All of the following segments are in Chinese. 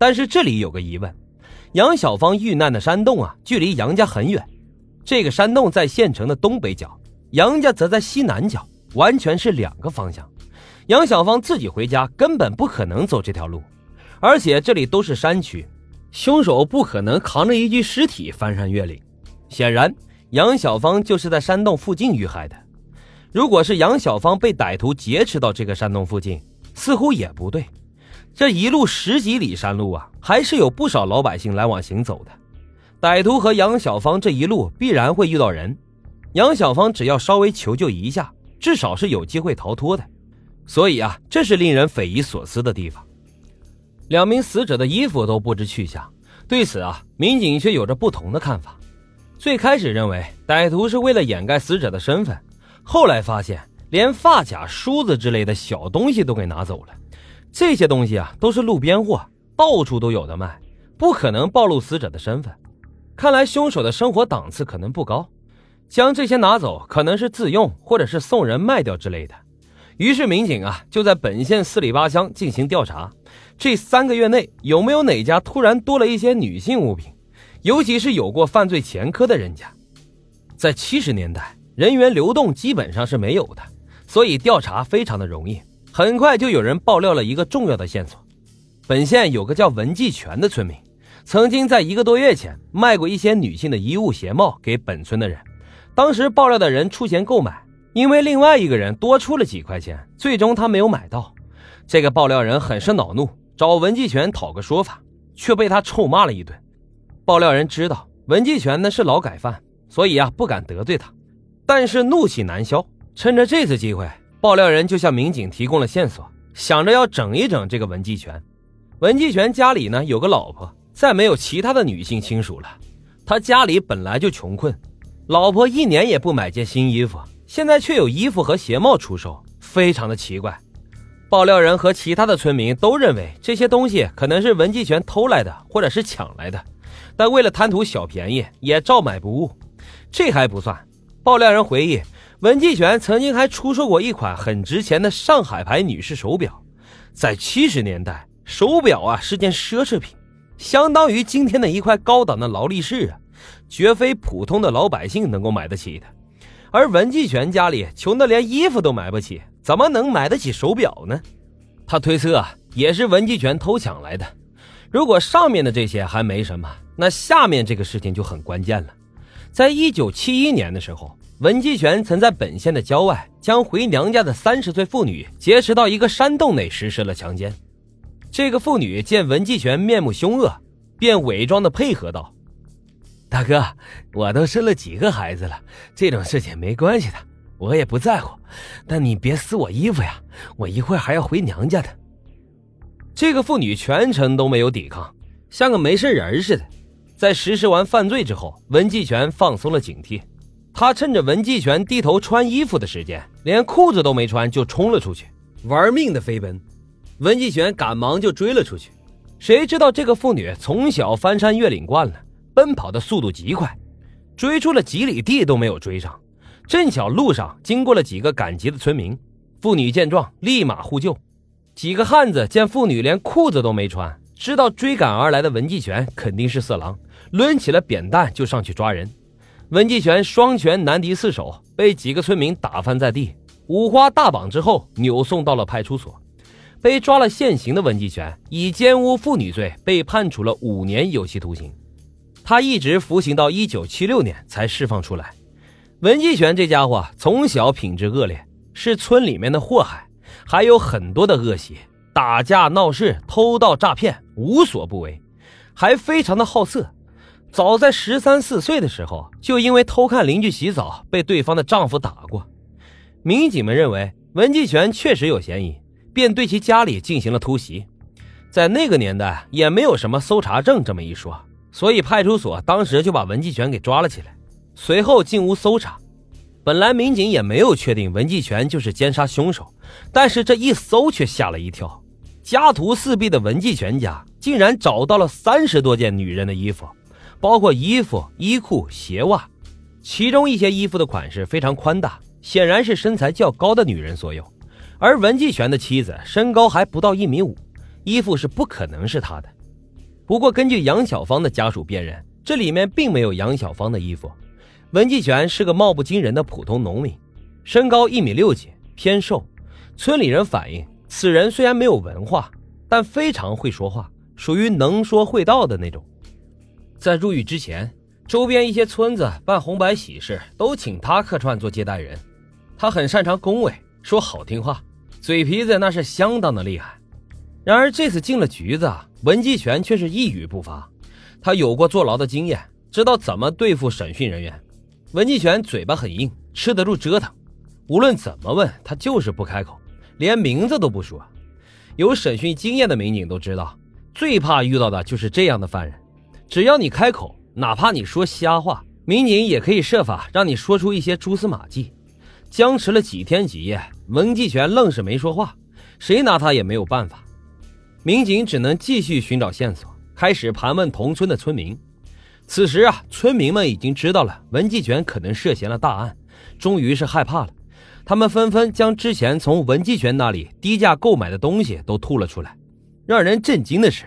但是这里有个疑问：杨小芳遇难的山洞啊，距离杨家很远。这个山洞在县城的东北角，杨家则在西南角，完全是两个方向。杨小芳自己回家根本不可能走这条路，而且这里都是山区，凶手不可能扛着一具尸体翻山越岭。显然，杨小芳就是在山洞附近遇害的。如果是杨小芳被歹徒劫持到这个山洞附近，似乎也不对。这一路十几里山路啊，还是有不少老百姓来往行走的。歹徒和杨小芳这一路必然会遇到人，杨小芳只要稍微求救一下，至少是有机会逃脱的。所以啊，这是令人匪夷所思的地方。两名死者的衣服都不知去向，对此啊，民警却有着不同的看法。最开始认为歹徒是为了掩盖死者的身份，后来发现连发卡、梳子之类的小东西都给拿走了。这些东西啊，都是路边货，到处都有的卖，不可能暴露死者的身份。看来凶手的生活档次可能不高，将这些拿走可能是自用或者是送人卖掉之类的。于是民警啊就在本县四里八乡进行调查，这三个月内有没有哪家突然多了一些女性物品，尤其是有过犯罪前科的人家。在七十年代，人员流动基本上是没有的，所以调查非常的容易。很快就有人爆料了一个重要的线索：本县有个叫文继全的村民，曾经在一个多月前卖过一些女性的衣物鞋帽给本村的人。当时爆料的人出钱购买，因为另外一个人多出了几块钱，最终他没有买到。这个爆料人很是恼怒，找文继全讨个说法，却被他臭骂了一顿。爆料人知道文继全呢是劳改犯，所以啊不敢得罪他，但是怒气难消，趁着这次机会。爆料人就向民警提供了线索，想着要整一整这个文继全。文继全家里呢有个老婆，再没有其他的女性亲属了。他家里本来就穷困，老婆一年也不买件新衣服，现在却有衣服和鞋帽出售，非常的奇怪。爆料人和其他的村民都认为这些东西可能是文继全偷来的，或者是抢来的，但为了贪图小便宜，也照买不误。这还不算，爆料人回忆。文继全曾经还出售过一款很值钱的上海牌女士手表，在七十年代，手表啊是件奢侈品，相当于今天的一块高档的劳力士啊，绝非普通的老百姓能够买得起的。而文继全家里穷得连衣服都买不起，怎么能买得起手表呢？他推测啊，也是文继全偷抢来的。如果上面的这些还没什么，那下面这个事情就很关键了。在一九七一年的时候。文继全曾在本县的郊外将回娘家的三十岁妇女劫持到一个山洞内实施了强奸。这个妇女见文继全面目凶恶，便伪装的配合道：“大哥，我都生了几个孩子了，这种事情没关系的，我也不在乎。但你别撕我衣服呀，我一会儿还要回娘家的。”这个妇女全程都没有抵抗，像个没事人似的。在实施完犯罪之后，文继全放松了警惕。他趁着文继全低头穿衣服的时间，连裤子都没穿就冲了出去，玩命的飞奔。文继全赶忙就追了出去。谁知道这个妇女从小翻山越岭惯了，奔跑的速度极快，追出了几里地都没有追上。正巧路上经过了几个赶集的村民，妇女见状立马呼救。几个汉子见妇女连裤子都没穿，知道追赶而来的文继全肯定是色狼，抡起了扁担就上去抓人。文继全双拳难敌四手，被几个村民打翻在地，五花大绑之后扭送到了派出所。被抓了现行的文继全以奸污妇女罪被判处了五年有期徒刑，他一直服刑到一九七六年才释放出来。文继全这家伙从小品质恶劣，是村里面的祸害，还有很多的恶习，打架闹事、偷盗诈骗无所不为，还非常的好色。早在十三四岁的时候，就因为偷看邻居洗澡，被对方的丈夫打过。民警们认为文继全确实有嫌疑，便对其家里进行了突袭。在那个年代，也没有什么搜查证这么一说，所以派出所当时就把文继全给抓了起来。随后进屋搜查，本来民警也没有确定文继全就是奸杀凶手，但是这一搜却吓了一跳，家徒四壁的文继全家竟然找到了三十多件女人的衣服。包括衣服、衣裤、鞋袜，其中一些衣服的款式非常宽大，显然是身材较高的女人所有。而文继全的妻子身高还不到一米五，衣服是不可能是他的。不过根据杨小芳的家属辨认，这里面并没有杨小芳的衣服。文继全是个貌不惊人的普通农民，身高一米六几，偏瘦。村里人反映，此人虽然没有文化，但非常会说话，属于能说会道的那种。在入狱之前，周边一些村子办红白喜事都请他客串做接待人。他很擅长恭维，说好听话，嘴皮子那是相当的厉害。然而这次进了局子，文继全却是一语不发。他有过坐牢的经验，知道怎么对付审讯人员。文继全嘴巴很硬，吃得住折腾，无论怎么问，他就是不开口。连名字都不说，有审讯经验的民警都知道，最怕遇到的就是这样的犯人。只要你开口，哪怕你说瞎话，民警也可以设法让你说出一些蛛丝马迹。僵持了几天几夜，文继全愣是没说话，谁拿他也没有办法。民警只能继续寻找线索，开始盘问同村的村民。此时啊，村民们已经知道了文继全可能涉嫌了大案，终于是害怕了。他们纷纷将之前从文继全那里低价购买的东西都吐了出来。让人震惊的是，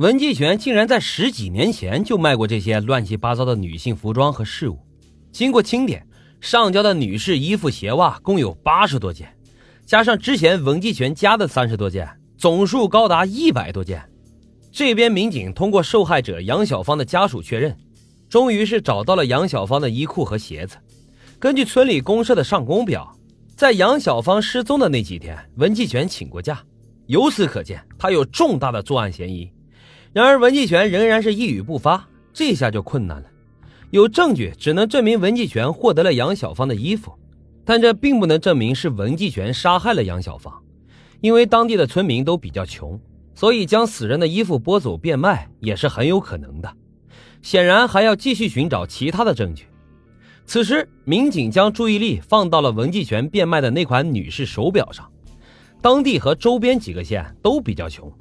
文继全竟然在十几年前就卖过这些乱七八糟的女性服装和饰物。经过清点，上交的女士衣服、鞋袜共有八十多件，加上之前文继全家的三十多件，总数高达一百多件。这边民警通过受害者杨小芳的家属确认，终于是找到了杨小芳的衣裤和鞋子。根据村里公社的上工表。在杨小芳失踪的那几天，文继全请过假，由此可见他有重大的作案嫌疑。然而文继全仍然是一语不发，这下就困难了。有证据只能证明文继全获得了杨小芳的衣服，但这并不能证明是文继全杀害了杨小芳，因为当地的村民都比较穷，所以将死人的衣服剥走变卖也是很有可能的。显然还要继续寻找其他的证据。此时，民警将注意力放到了文继全变卖的那款女士手表上。当地和周边几个县都比较穷，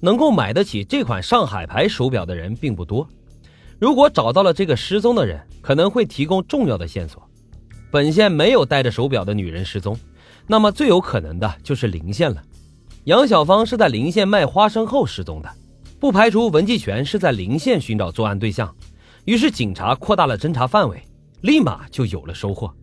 能够买得起这款上海牌手表的人并不多。如果找到了这个失踪的人，可能会提供重要的线索。本县没有戴着手表的女人失踪，那么最有可能的就是邻县了。杨小芳是在邻县卖花生后失踪的，不排除文继全是在邻县寻找作案对象。于是，警察扩大了侦查范围。立马就有了收获。